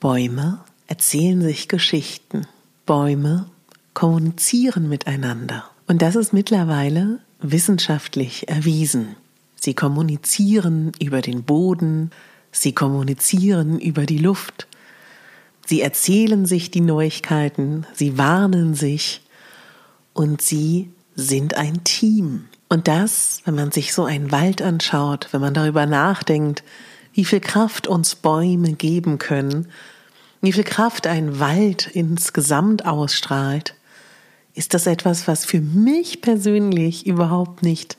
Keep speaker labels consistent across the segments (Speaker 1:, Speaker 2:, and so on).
Speaker 1: Bäume erzählen sich Geschichten. Bäume kommunizieren miteinander. Und das ist mittlerweile wissenschaftlich erwiesen. Sie kommunizieren über den Boden, sie kommunizieren über die Luft, sie erzählen sich die Neuigkeiten, sie warnen sich und sie sind ein Team. Und das, wenn man sich so einen Wald anschaut, wenn man darüber nachdenkt, wie viel Kraft uns Bäume geben können, wie viel Kraft ein Wald insgesamt ausstrahlt, ist das etwas, was für mich persönlich überhaupt nicht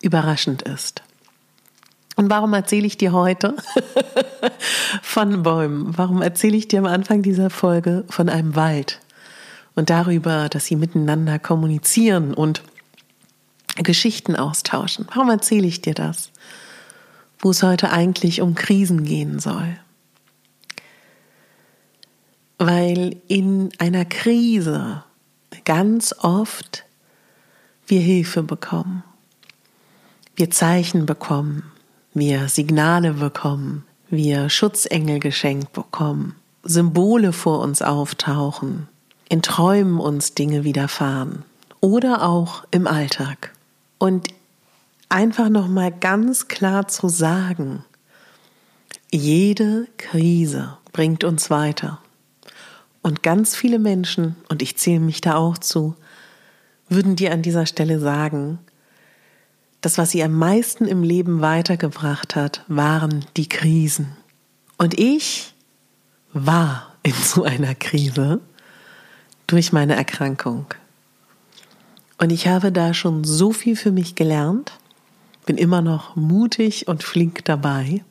Speaker 1: überraschend ist. Und warum erzähle ich dir heute von Bäumen? Warum erzähle ich dir am Anfang dieser Folge von einem Wald und darüber, dass sie miteinander kommunizieren und Geschichten austauschen? Warum erzähle ich dir das? Wo es heute eigentlich um Krisen gehen soll. Weil in einer Krise ganz oft wir Hilfe bekommen, wir Zeichen bekommen, wir Signale bekommen, wir Schutzengel geschenkt bekommen, Symbole vor uns auftauchen, in Träumen uns Dinge widerfahren. Oder auch im Alltag. Und einfach noch mal ganz klar zu sagen, jede Krise bringt uns weiter. Und ganz viele Menschen, und ich zähle mich da auch zu, würden dir an dieser Stelle sagen, das, was sie am meisten im Leben weitergebracht hat, waren die Krisen. Und ich war in so einer Krise durch meine Erkrankung. Und ich habe da schon so viel für mich gelernt, bin immer noch mutig und flink dabei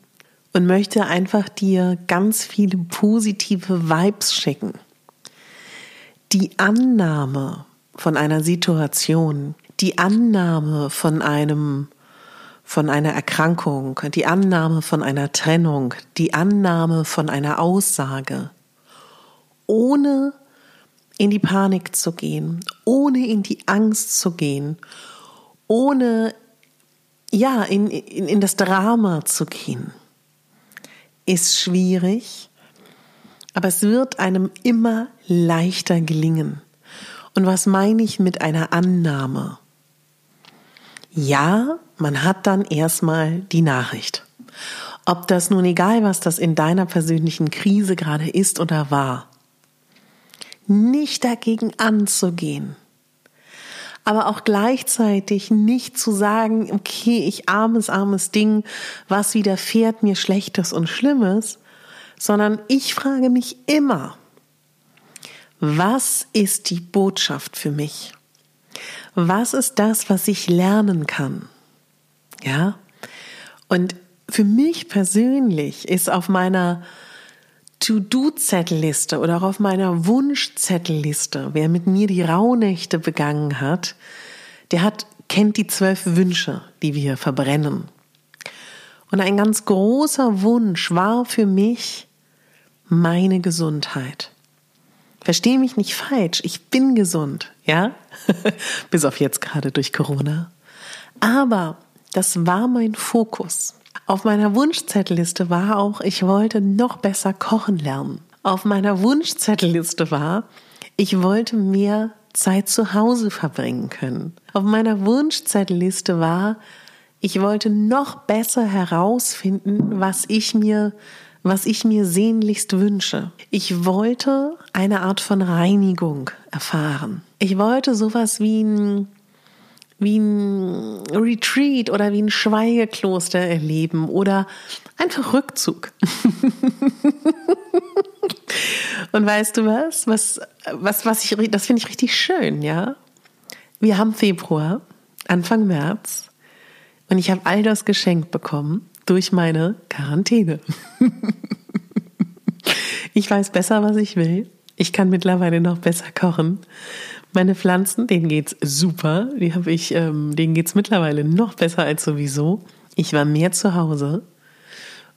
Speaker 1: und möchte einfach dir ganz viele positive Vibes schicken. Die Annahme von einer Situation, die Annahme von einem von einer Erkrankung, die Annahme von einer Trennung, die Annahme von einer Aussage, ohne in die Panik zu gehen, ohne in die Angst zu gehen, ohne ja in, in, in das Drama zu gehen ist schwierig, aber es wird einem immer leichter gelingen. Und was meine ich mit einer Annahme? Ja, man hat dann erstmal die Nachricht. Ob das nun egal, was das in deiner persönlichen Krise gerade ist oder war. Nicht dagegen anzugehen. Aber auch gleichzeitig nicht zu sagen, okay, ich armes, armes Ding, was widerfährt mir Schlechtes und Schlimmes, sondern ich frage mich immer, was ist die Botschaft für mich? Was ist das, was ich lernen kann? Ja? Und für mich persönlich ist auf meiner To-Do-Zettelliste oder auch auf meiner Wunschzettelliste, wer mit mir die Rauhnächte begangen hat, der hat, kennt die zwölf Wünsche, die wir verbrennen. Und ein ganz großer Wunsch war für mich meine Gesundheit. Verstehe mich nicht falsch, ich bin gesund, ja? Bis auf jetzt gerade durch Corona. Aber das war mein Fokus. Auf meiner Wunschzettelliste war auch, ich wollte noch besser kochen lernen. Auf meiner Wunschzettelliste war, ich wollte mehr Zeit zu Hause verbringen können. Auf meiner Wunschzettelliste war, ich wollte noch besser herausfinden, was ich mir, was ich mir sehnlichst wünsche. Ich wollte eine Art von Reinigung erfahren. Ich wollte sowas wie ein wie ein Retreat oder wie ein Schweigekloster erleben oder einfach Rückzug. Und weißt du was? Was, was, was ich, das finde ich richtig schön, ja? Wir haben Februar, Anfang März, und ich habe all das geschenkt bekommen durch meine Quarantäne. ich weiß besser, was ich will. Ich kann mittlerweile noch besser kochen. Meine Pflanzen, denen geht's super. Die habe ich, ähm, denen geht's mittlerweile noch besser als sowieso. Ich war mehr zu Hause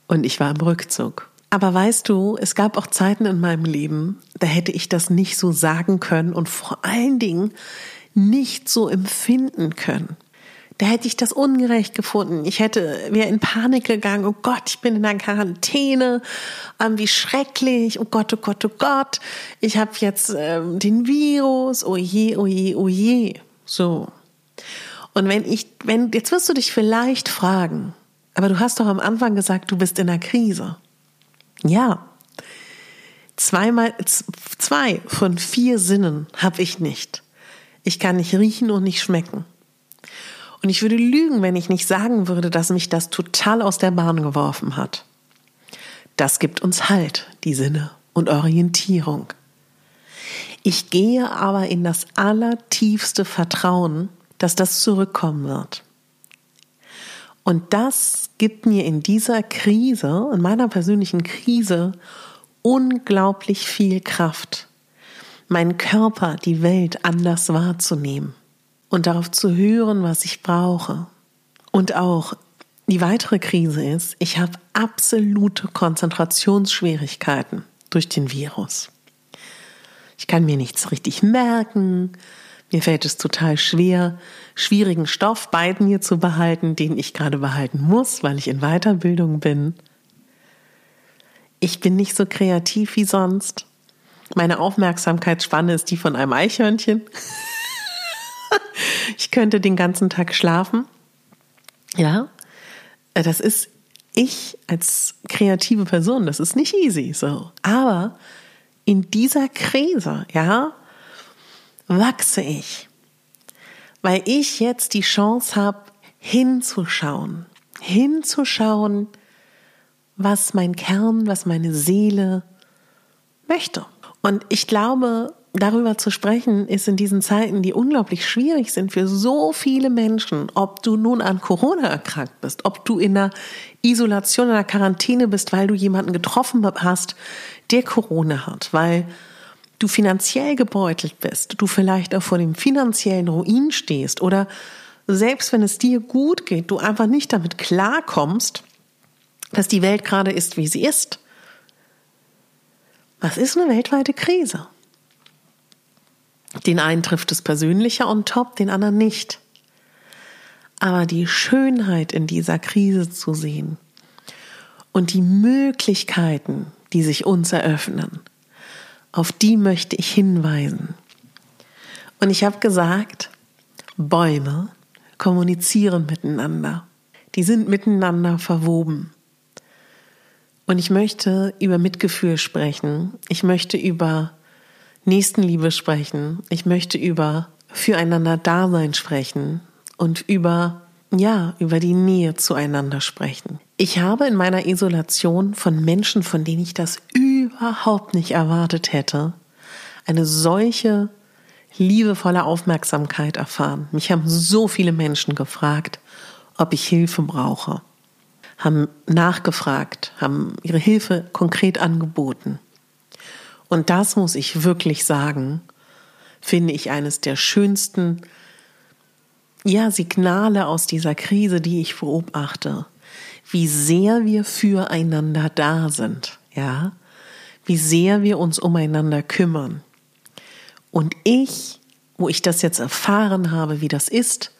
Speaker 1: und ich war im Rückzug. Aber weißt du, es gab auch Zeiten in meinem Leben, da hätte ich das nicht so sagen können und vor allen Dingen nicht so empfinden können da hätte ich das ungerecht gefunden. Ich hätte, wäre in Panik gegangen, oh Gott, ich bin in der Quarantäne, ähm, wie schrecklich, oh Gott, oh Gott, oh Gott, ich habe jetzt ähm, den Virus, oh je, oh je, oh je. So. Und wenn ich, wenn, jetzt wirst du dich vielleicht fragen, aber du hast doch am Anfang gesagt, du bist in einer Krise. Ja. Zweimal, zwei von vier Sinnen habe ich nicht. Ich kann nicht riechen und nicht schmecken. Und ich würde lügen, wenn ich nicht sagen würde, dass mich das total aus der Bahn geworfen hat. Das gibt uns Halt, die Sinne und Orientierung. Ich gehe aber in das allertiefste Vertrauen, dass das zurückkommen wird. Und das gibt mir in dieser Krise, in meiner persönlichen Krise, unglaublich viel Kraft, meinen Körper, die Welt anders wahrzunehmen und darauf zu hören, was ich brauche. Und auch die weitere Krise ist, ich habe absolute Konzentrationsschwierigkeiten durch den Virus. Ich kann mir nichts richtig merken. Mir fällt es total schwer, schwierigen Stoff bei mir zu behalten, den ich gerade behalten muss, weil ich in Weiterbildung bin. Ich bin nicht so kreativ wie sonst. Meine Aufmerksamkeitsspanne ist die von einem Eichhörnchen. ich könnte den ganzen Tag schlafen. Ja, äh, das ist ich als kreative Person, das ist nicht easy so. Aber in dieser Krise, ja, wachse ich, weil ich jetzt die Chance habe, hinzuschauen, hinzuschauen, was mein Kern, was meine Seele möchte. Und ich glaube, darüber zu sprechen, ist in diesen Zeiten, die unglaublich schwierig sind für so viele Menschen, ob du nun an Corona erkrankt bist, ob du in einer Isolation, in einer Quarantäne bist, weil du jemanden getroffen hast, der Corona hat, weil du finanziell gebeutelt bist, du vielleicht auch vor dem finanziellen Ruin stehst oder selbst wenn es dir gut geht, du einfach nicht damit klarkommst, dass die Welt gerade ist, wie sie ist. Was ist eine weltweite Krise? Den einen trifft es persönlicher on top, den anderen nicht. Aber die Schönheit in dieser Krise zu sehen und die Möglichkeiten, die sich uns eröffnen, auf die möchte ich hinweisen. Und ich habe gesagt, Bäume kommunizieren miteinander. Die sind miteinander verwoben. Und ich möchte über Mitgefühl sprechen. Ich möchte über Nächstenliebe sprechen. Ich möchte über füreinander Dasein sprechen und über, ja, über die Nähe zueinander sprechen. Ich habe in meiner Isolation von Menschen, von denen ich das überhaupt nicht erwartet hätte, eine solche liebevolle Aufmerksamkeit erfahren. Mich haben so viele Menschen gefragt, ob ich Hilfe brauche, haben nachgefragt, haben ihre Hilfe konkret angeboten. Und das muss ich wirklich sagen, finde ich eines der schönsten ja, Signale aus dieser Krise, die ich beobachte, wie sehr wir füreinander da sind, ja, wie sehr wir uns umeinander kümmern. Und ich, wo ich das jetzt erfahren habe, wie das ist,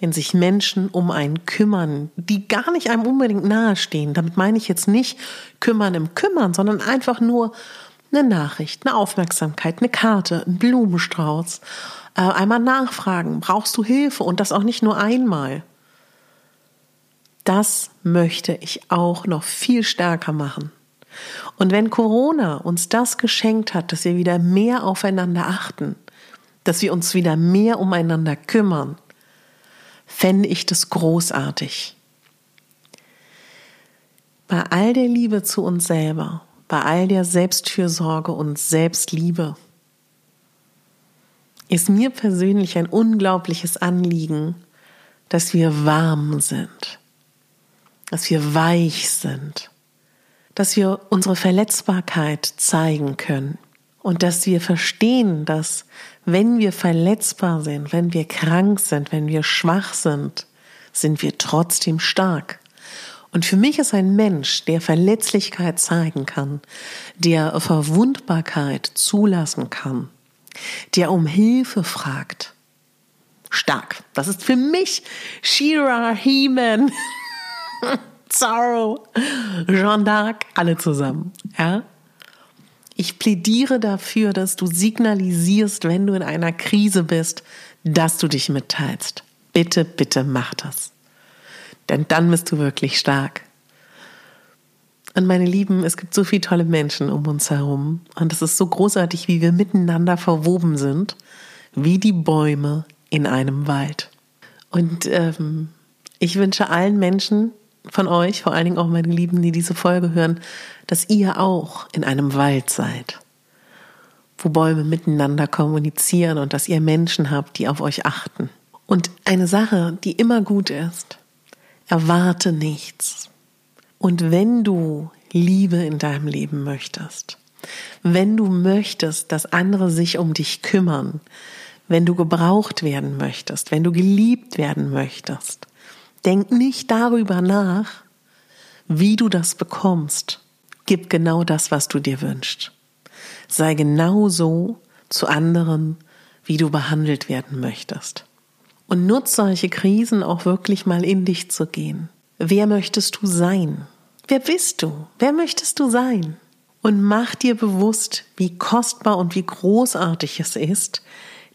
Speaker 1: wenn sich Menschen um einen kümmern, die gar nicht einem unbedingt nahestehen. Damit meine ich jetzt nicht kümmern im Kümmern, sondern einfach nur eine Nachricht, eine Aufmerksamkeit, eine Karte, ein Blumenstrauß, äh, einmal nachfragen, brauchst du Hilfe und das auch nicht nur einmal. Das möchte ich auch noch viel stärker machen. Und wenn Corona uns das geschenkt hat, dass wir wieder mehr aufeinander achten, dass wir uns wieder mehr umeinander kümmern, fände ich das großartig. Bei all der Liebe zu uns selber, bei all der Selbstfürsorge und Selbstliebe ist mir persönlich ein unglaubliches Anliegen, dass wir warm sind, dass wir weich sind, dass wir unsere Verletzbarkeit zeigen können und dass wir verstehen, dass wenn wir verletzbar sind, wenn wir krank sind, wenn wir schwach sind, sind wir trotzdem stark. Und für mich ist ein Mensch, der Verletzlichkeit zeigen kann, der Verwundbarkeit zulassen kann, der um Hilfe fragt, stark. Das ist für mich Shira, He-Man, Zorro, Jean d'Arc, alle zusammen. Ja? Ich plädiere dafür, dass du signalisierst, wenn du in einer Krise bist, dass du dich mitteilst. Bitte, bitte mach das. Denn dann bist du wirklich stark. Und meine Lieben, es gibt so viele tolle Menschen um uns herum. Und es ist so großartig, wie wir miteinander verwoben sind, wie die Bäume in einem Wald. Und ähm, ich wünsche allen Menschen, von euch, vor allen Dingen auch meine Lieben, die diese Folge hören, dass ihr auch in einem Wald seid, wo Bäume miteinander kommunizieren und dass ihr Menschen habt, die auf euch achten. Und eine Sache, die immer gut ist, erwarte nichts. Und wenn du Liebe in deinem Leben möchtest, wenn du möchtest, dass andere sich um dich kümmern, wenn du gebraucht werden möchtest, wenn du geliebt werden möchtest, Denk nicht darüber nach, wie du das bekommst. Gib genau das, was du dir wünschst. Sei genauso zu anderen, wie du behandelt werden möchtest. Und nutz solche Krisen auch wirklich mal in dich zu gehen. Wer möchtest du sein? Wer bist du? Wer möchtest du sein? Und mach dir bewusst, wie kostbar und wie großartig es ist,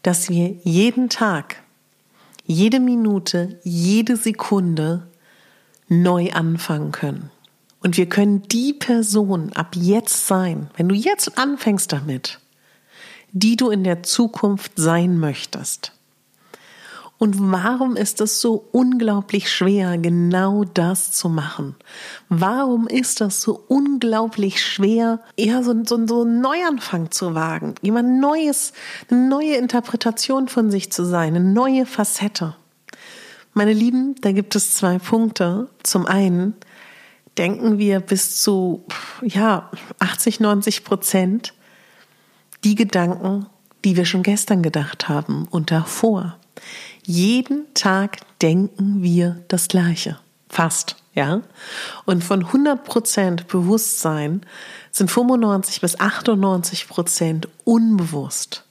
Speaker 1: dass wir jeden Tag jede Minute, jede Sekunde neu anfangen können. Und wir können die Person ab jetzt sein, wenn du jetzt anfängst damit, die du in der Zukunft sein möchtest. Und warum ist es so unglaublich schwer, genau das zu machen? Warum ist das so unglaublich schwer, eher so, so, so einen Neuanfang zu wagen? Jemand Neues, eine neue Interpretation von sich zu sein, eine neue Facette. Meine Lieben, da gibt es zwei Punkte. Zum einen denken wir bis zu, ja, 80, 90 Prozent die Gedanken, die wir schon gestern gedacht haben und davor. Jeden Tag denken wir das Gleiche. Fast, ja. Und von 100% Bewusstsein sind 95 bis 98 Prozent unbewusst.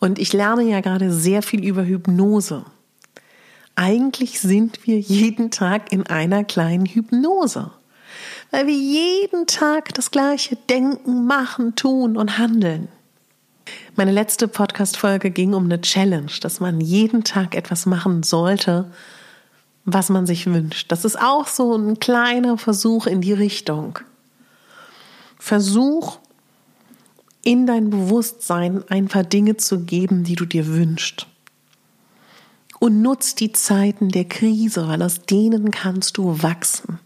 Speaker 1: Und ich lerne ja gerade sehr viel über Hypnose. Eigentlich sind wir jeden Tag in einer kleinen Hypnose, weil wir jeden Tag das Gleiche denken, machen, tun und handeln. Meine letzte Podcast-Folge ging um eine Challenge, dass man jeden Tag etwas machen sollte, was man sich wünscht. Das ist auch so ein kleiner Versuch in die Richtung. Versuch in dein Bewusstsein ein paar Dinge zu geben, die du dir wünschst. Und nutz die Zeiten der Krise, weil aus denen kannst du wachsen.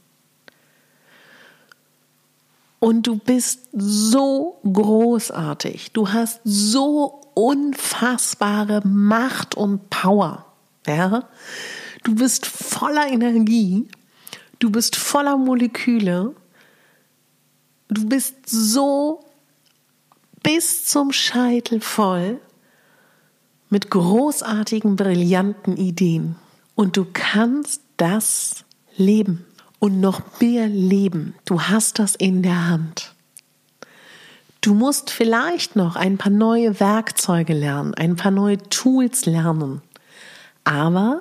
Speaker 1: Und du bist so großartig. Du hast so unfassbare Macht und Power. Ja? Du bist voller Energie. Du bist voller Moleküle. Du bist so bis zum Scheitel voll mit großartigen, brillanten Ideen. Und du kannst das leben und noch mehr leben. Du hast das in der Hand. Du musst vielleicht noch ein paar neue Werkzeuge lernen, ein paar neue Tools lernen. Aber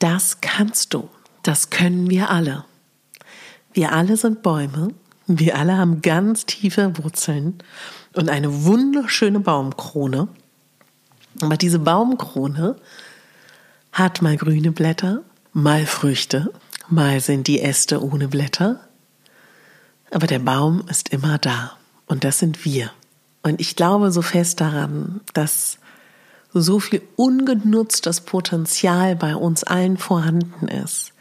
Speaker 1: Das kannst du. Das können wir alle. Wir alle sind Bäume. Wir alle haben ganz tiefe Wurzeln und eine wunderschöne Baumkrone. Aber diese Baumkrone hat mal grüne Blätter, mal Früchte, mal sind die Äste ohne Blätter. Aber der Baum ist immer da. Und das sind wir. Und ich glaube so fest daran, dass so viel ungenutztes Potenzial bei uns allen vorhanden ist.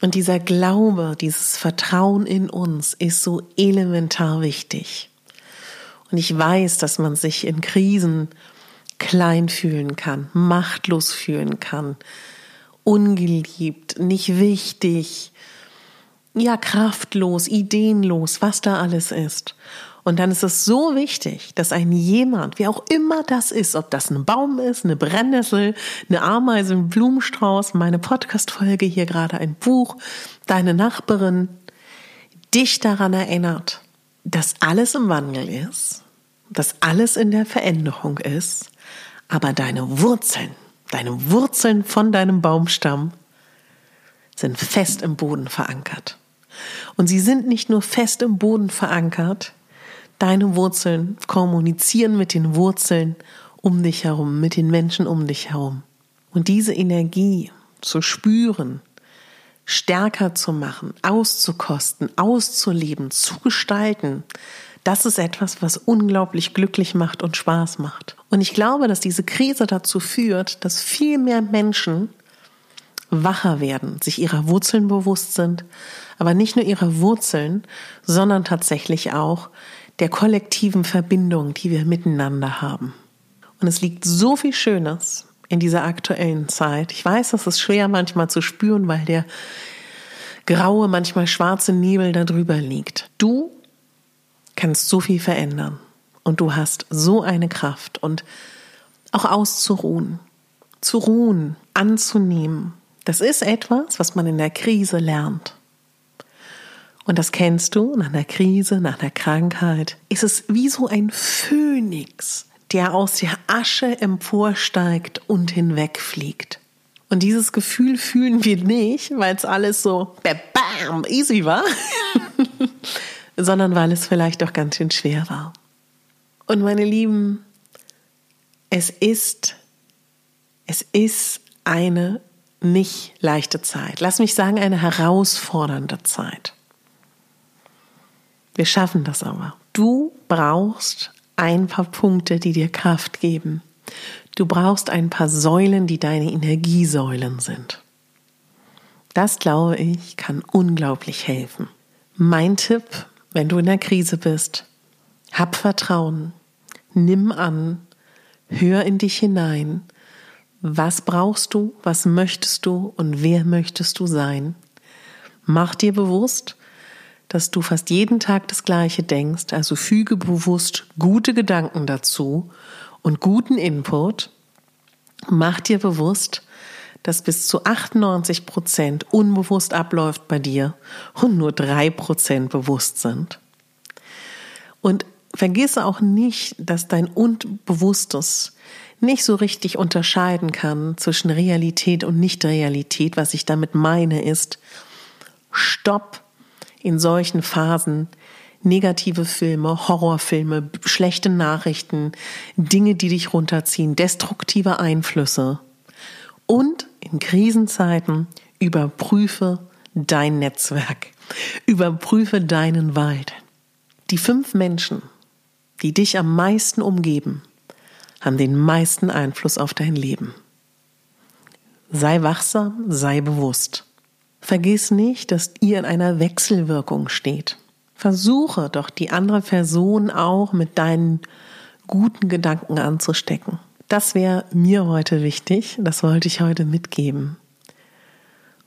Speaker 1: Und dieser Glaube, dieses Vertrauen in uns ist so elementar wichtig. Und ich weiß, dass man sich in Krisen klein fühlen kann, machtlos fühlen kann, ungeliebt, nicht wichtig, ja, kraftlos, ideenlos, was da alles ist. Und dann ist es so wichtig, dass ein jemand, wie auch immer das ist, ob das ein Baum ist, eine Brennnessel, eine Ameise, ein Blumenstrauß, meine Podcast-Folge hier gerade ein Buch, deine Nachbarin, dich daran erinnert, dass alles im Wandel ist, dass alles in der Veränderung ist, aber deine Wurzeln, deine Wurzeln von deinem Baumstamm sind fest im Boden verankert. Und sie sind nicht nur fest im Boden verankert, Deine Wurzeln kommunizieren mit den Wurzeln um dich herum, mit den Menschen um dich herum. Und diese Energie zu spüren, stärker zu machen, auszukosten, auszuleben, zu gestalten, das ist etwas, was unglaublich glücklich macht und Spaß macht. Und ich glaube, dass diese Krise dazu führt, dass viel mehr Menschen wacher werden, sich ihrer Wurzeln bewusst sind, aber nicht nur ihrer Wurzeln, sondern tatsächlich auch der kollektiven Verbindung, die wir miteinander haben. Und es liegt so viel Schönes in dieser aktuellen Zeit. Ich weiß, das ist schwer manchmal zu spüren, weil der graue, manchmal schwarze Nebel da drüber liegt. Du kannst so viel verändern und du hast so eine Kraft und auch auszuruhen, zu ruhen, anzunehmen. Das ist etwas, was man in der Krise lernt. Und das kennst du nach einer Krise, nach einer Krankheit. Ist es wie so ein Phönix, der aus der Asche emporsteigt und hinwegfliegt. Und dieses Gefühl fühlen wir nicht, weil es alles so bam, easy war, sondern weil es vielleicht auch ganz schön schwer war. Und meine Lieben, es ist, es ist eine nicht leichte Zeit. Lass mich sagen, eine herausfordernde Zeit. Wir schaffen das aber. Du brauchst ein paar Punkte, die dir Kraft geben. Du brauchst ein paar Säulen, die deine Energiesäulen sind. Das, glaube ich, kann unglaublich helfen. Mein Tipp, wenn du in der Krise bist, hab Vertrauen, nimm an, hör in dich hinein. Was brauchst du, was möchtest du und wer möchtest du sein? Mach dir bewusst, dass du fast jeden Tag das Gleiche denkst, also füge bewusst gute Gedanken dazu und guten Input. Mach dir bewusst, dass bis zu 98 Prozent unbewusst abläuft bei dir und nur drei Prozent bewusst sind. Und vergisse auch nicht, dass dein Unbewusstes nicht so richtig unterscheiden kann zwischen Realität und Nicht-Realität. Was ich damit meine ist, stopp in solchen Phasen negative Filme, Horrorfilme, schlechte Nachrichten, Dinge, die dich runterziehen, destruktive Einflüsse. Und in Krisenzeiten überprüfe dein Netzwerk, überprüfe deinen Wald. Die fünf Menschen, die dich am meisten umgeben, haben den meisten Einfluss auf dein Leben. Sei wachsam, sei bewusst. Vergiss nicht, dass ihr in einer Wechselwirkung steht. Versuche doch die andere Person auch mit deinen guten Gedanken anzustecken. Das wäre mir heute wichtig, das wollte ich heute mitgeben.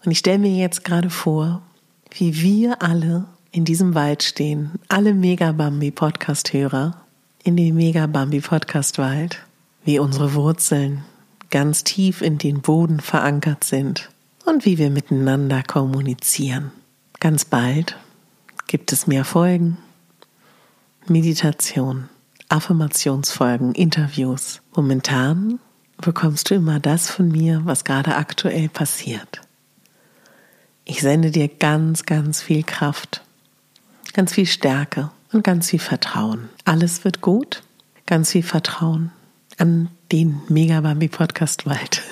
Speaker 1: Und ich stelle mir jetzt gerade vor, wie wir alle in diesem Wald stehen, alle Megabambi Podcast Hörer in dem Megabambi Podcast Wald, wie unsere Wurzeln ganz tief in den Boden verankert sind. Und wie wir miteinander kommunizieren. Ganz bald gibt es mehr Folgen, Meditation, Affirmationsfolgen, Interviews. Momentan bekommst du immer das von mir, was gerade aktuell passiert. Ich sende dir ganz, ganz viel Kraft, ganz viel Stärke und ganz viel Vertrauen. Alles wird gut, ganz viel Vertrauen an den Megabambi Podcast Wald.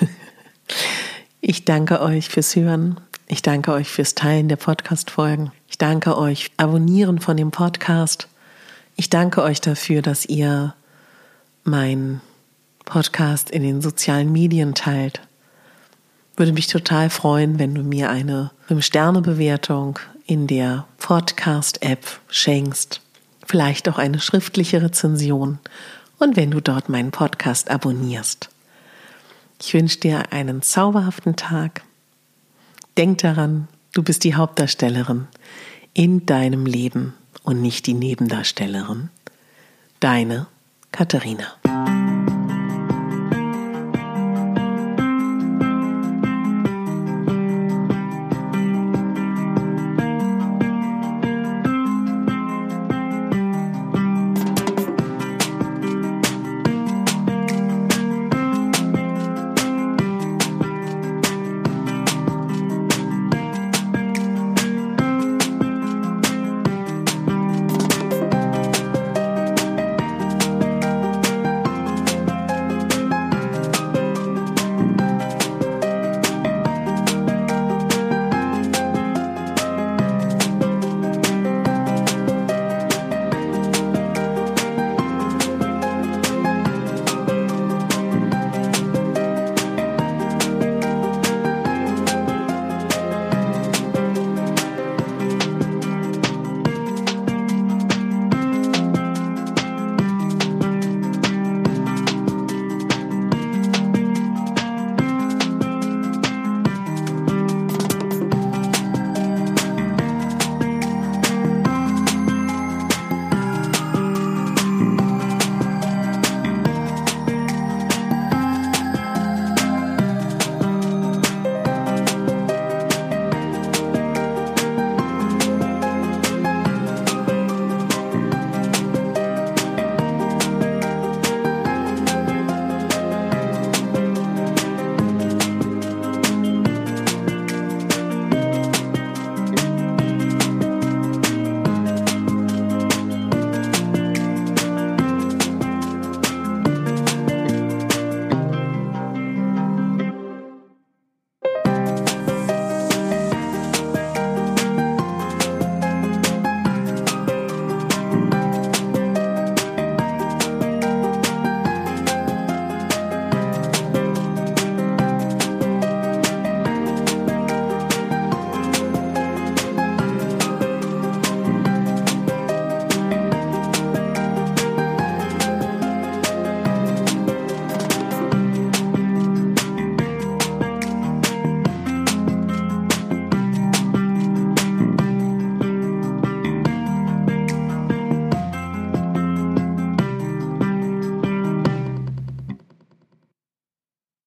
Speaker 1: Ich danke euch fürs Hören. Ich danke euch fürs Teilen der Podcast-Folgen. Ich danke euch Abonnieren von dem Podcast. Ich danke euch dafür, dass ihr mein Podcast in den sozialen Medien teilt. Würde mich total freuen, wenn du mir eine 5-Sterne-Bewertung in der Podcast-App schenkst. Vielleicht auch eine schriftliche Rezension und wenn du dort meinen Podcast abonnierst. Ich wünsche dir einen zauberhaften Tag. Denk daran, du bist die Hauptdarstellerin in deinem Leben und nicht die Nebendarstellerin. Deine Katharina.